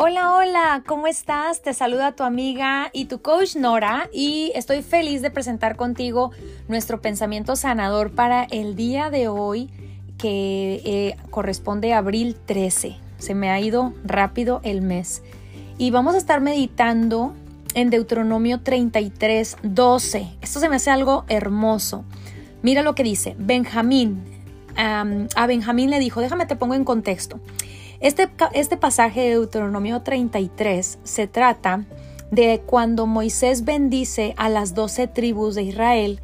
Hola, hola, ¿cómo estás? Te saluda tu amiga y tu coach Nora y estoy feliz de presentar contigo nuestro pensamiento sanador para el día de hoy que eh, corresponde a abril 13. Se me ha ido rápido el mes. Y vamos a estar meditando en Deuteronomio 33, 12. Esto se me hace algo hermoso. Mira lo que dice. Benjamín, a Benjamín le dijo, déjame te pongo en contexto. Este, este pasaje de Deuteronomio 33 se trata de cuando Moisés bendice a las doce tribus de Israel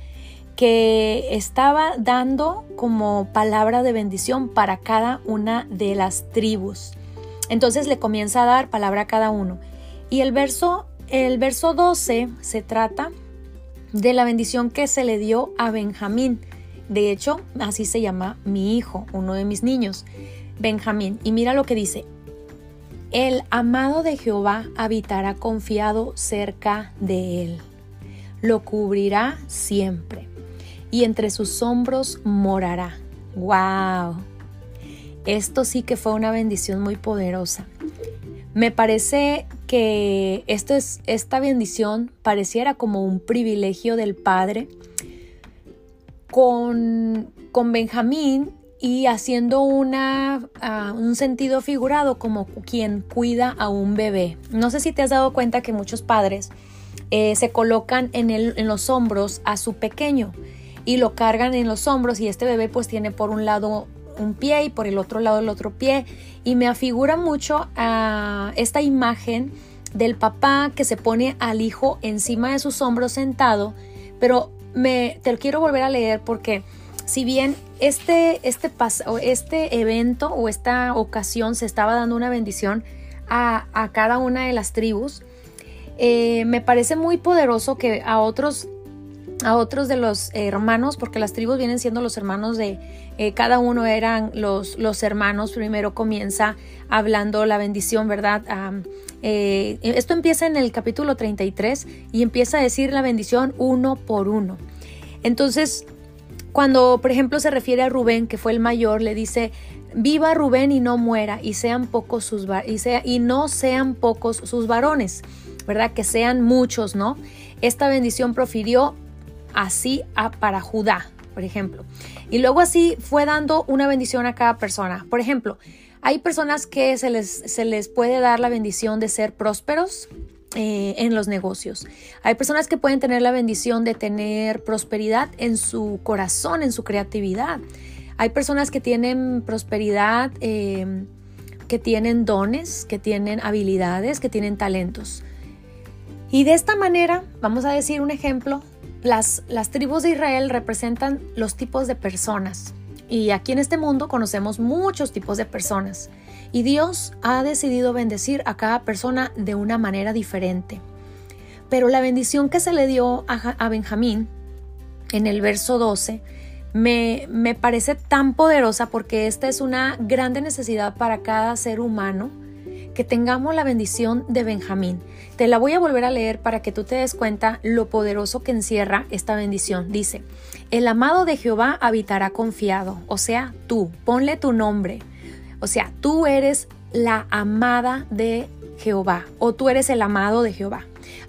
que estaba dando como palabra de bendición para cada una de las tribus. Entonces le comienza a dar palabra a cada uno. Y el verso, el verso 12 se trata de la bendición que se le dio a Benjamín. De hecho, así se llama mi hijo, uno de mis niños. Benjamín. Y mira lo que dice. El amado de Jehová habitará confiado cerca de él. Lo cubrirá siempre. Y entre sus hombros morará. ¡Wow! Esto sí que fue una bendición muy poderosa. Me parece que esto es, esta bendición pareciera como un privilegio del Padre con, con Benjamín y haciendo una, ah, un sentido figurado como quien cuida a un bebé. No sé si te has dado cuenta que muchos padres eh, se colocan en, el, en los hombros a su pequeño y lo cargan en los hombros y este bebé pues tiene por un lado un pie y por el otro lado el otro pie y me afigura mucho a esta imagen del papá que se pone al hijo encima de sus hombros sentado pero me te quiero volver a leer porque si bien este, este, este evento o esta ocasión se estaba dando una bendición a, cada una de las tribus, eh, me parece muy poderoso que a otros a otros de los hermanos, porque las tribus vienen siendo los hermanos de eh, cada uno eran los, los hermanos. Primero comienza hablando la bendición, ¿verdad? Eh, esto empieza en el capítulo 33 y empieza a decir la bendición uno por uno. Entonces, cuando, por ejemplo, se refiere a Rubén, que fue el mayor, le dice, viva Rubén y no muera, y sean pocos sus y, no sean pocos sus varones, ¿verdad? Que sean muchos, ¿no? Esta bendición profirió así a, para Judá, por ejemplo. Y luego así fue dando una bendición a cada persona. Por ejemplo, hay personas que se les, se les puede dar la bendición de ser prósperos, eh, en los negocios. Hay personas que pueden tener la bendición de tener prosperidad en su corazón, en su creatividad. Hay personas que tienen prosperidad, em, que tienen dones, que tienen habilidades, que tienen talentos. Y de esta manera, vamos a decir un ejemplo, las, las tribus de Israel representan los tipos de personas. Y aquí en este mundo conocemos muchos tipos de personas. Y Dios ha decidido bendecir a cada persona de una manera diferente. Pero la bendición que se le dio a, Benjamín en el verso 12 me, me parece tan poderosa porque esta es una grande necesidad para cada ser humano que tengamos la bendición de Benjamín. Te la voy a volver a leer para que tú te des cuenta lo poderoso que encierra esta bendición. Dice, el amado de Jehová habitará confiado, o sea, tú, ponle tu nombre, o sea, tú eres la amada de Jehová o tú eres el amado de Jehová.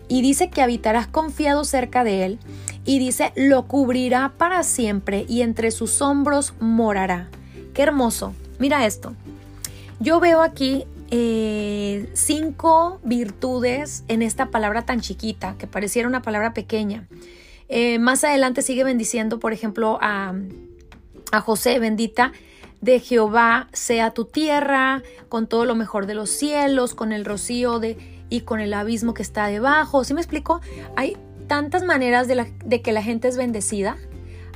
Y dice que habitarás confiado cerca de él y dice, lo cubrirá para siempre y entre sus hombros morará. Qué hermoso. Mira esto. Yo veo aquí eh, cinco virtudes en esta palabra tan chiquita, que pareciera una palabra pequeña. Eh, más adelante sigue bendiciendo, por ejemplo, a, a José, bendita de Jehová sea tu tierra, con todo lo mejor de los cielos, con el rocío de, y con el abismo que está debajo. ¿Sí me explico? Hay tantas maneras de, de que la gente es bendecida.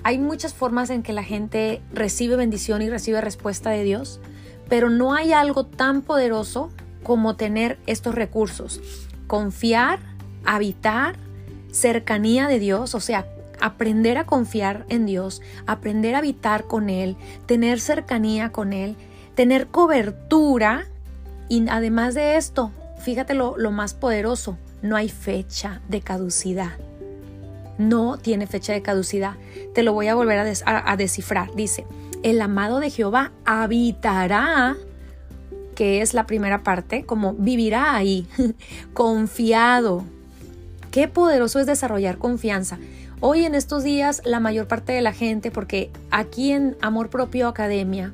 Hay muchas formas en que la gente recibe bendición y recibe respuesta de Dios, pero no hay algo tan poderoso como tener estos recursos. Confiar, habitar, cercanía de Dios, o sea, aprender a confiar en Dios, aprender a habitar con Él, tener cercanía con Él, tener cobertura y además de esto, fíjate lo, más poderoso, no hay fecha de caducidad. No tiene fecha de caducidad. Te lo voy a volver a, a descifrar. Dice, el amado de Jehová habitará que es la primera parte, como vivirá ahí, confiado. Qué poderoso es desarrollar confianza. Hoy en estos días la mayor parte de la gente, porque aquí en Amor Propio Academia,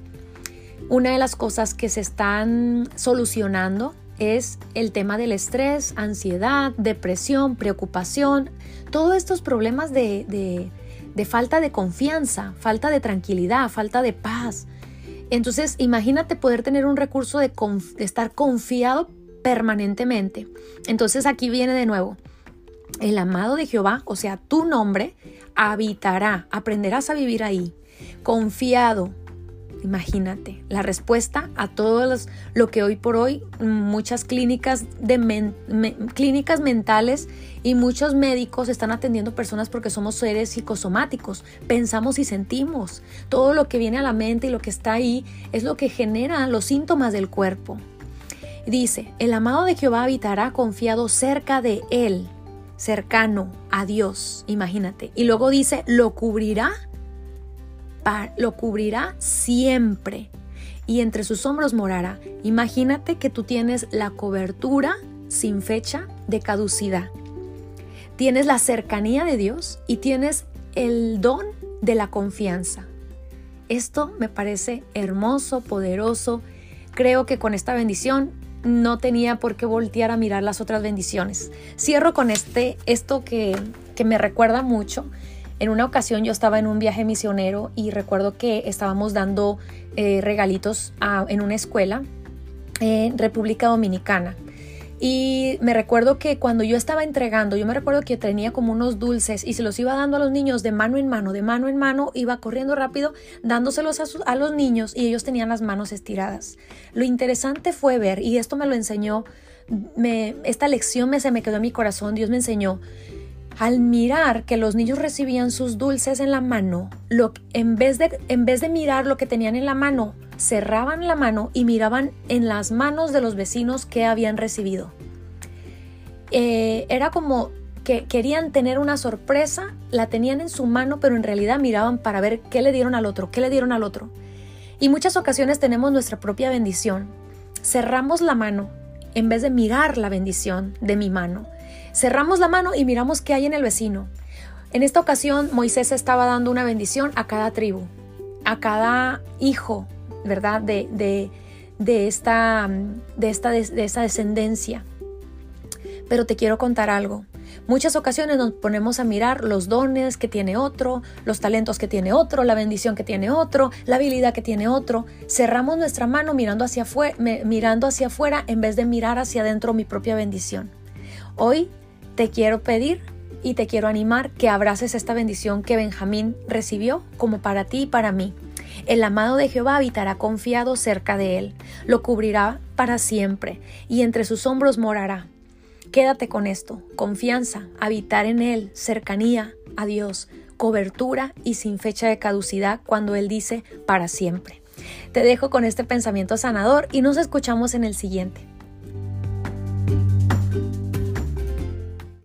una de las cosas que se están solucionando es el tema del estrés, ansiedad, depresión, preocupación, todos estos problemas de, falta de confianza, falta de tranquilidad, falta de paz. Entonces, imagínate poder tener un recurso de, estar confiado permanentemente. Entonces, aquí viene de nuevo. El amado de Jehová, o sea, tu nombre, habitará, aprenderás a vivir ahí, confiado, Imagínate, la respuesta a todo lo que hoy por hoy muchas clínicas, de clínicas mentales y muchos médicos están atendiendo personas porque somos seres psicosomáticos, pensamos y sentimos. Todo lo que viene a la mente y lo que está ahí es lo que genera los síntomas del cuerpo. Dice, el amado de Jehová habitará confiado cerca de él, cercano a Dios, imagínate. Y luego dice, lo cubrirá lo cubrirá siempre y entre sus hombros morará. Imagínate que tú tienes la cobertura sin fecha de caducidad. Tienes la cercanía de Dios y tienes el don de la confianza. Esto me parece hermoso, poderoso. Creo que con esta bendición no tenía por qué voltear a mirar las otras bendiciones. Cierro con este, esto que, que me recuerda mucho en una ocasión yo estaba en un viaje misionero y recuerdo que estábamos dando eh, regalitos en una escuela en República Dominicana. Y me recuerdo que cuando yo estaba entregando, yo me recuerdo que tenía como unos dulces y se los iba dando a los niños de mano en mano, de mano en mano, iba corriendo rápido dándoselos a, los niños y ellos tenían las manos estiradas. Lo interesante fue ver, y esto me lo enseñó, me, esta lección me, se me quedó en mi corazón, Dios me enseñó al mirar que los niños recibían sus dulces en la mano, lo, en, vez de, en vez de mirar lo que tenían en la mano, cerraban la mano y miraban en las manos de los vecinos que habían recibido. Eh, era como que querían tener una sorpresa, la tenían en su mano, pero en realidad miraban para ver qué le dieron al otro, qué le dieron al otro. Y muchas ocasiones tenemos nuestra propia bendición. Cerramos la mano en vez de mirar la bendición de mi mano. Cerramos la mano y miramos qué hay en el vecino. En esta ocasión Moisés estaba dando una bendición a cada tribu, a cada hijo, ¿verdad? De, de, esta, de, esta, de esta descendencia. Pero te quiero contar algo. Muchas ocasiones nos ponemos a mirar los dones que tiene otro, los talentos que tiene otro, la bendición que tiene otro, la habilidad que tiene otro. Cerramos nuestra mano mirando hacia, afuera, mirando hacia afuera en vez de mirar hacia adentro mi propia bendición. Hoy te quiero pedir y te quiero animar que abraces esta bendición que Benjamín recibió como para ti y para mí. El amado de Jehová habitará confiado cerca de él, lo cubrirá para siempre y entre sus hombros morará. Quédate con esto, confianza, habitar en él, cercanía a Dios, cobertura y sin fecha de caducidad cuando él dice para siempre. Te dejo con este pensamiento sanador y nos escuchamos en el siguiente.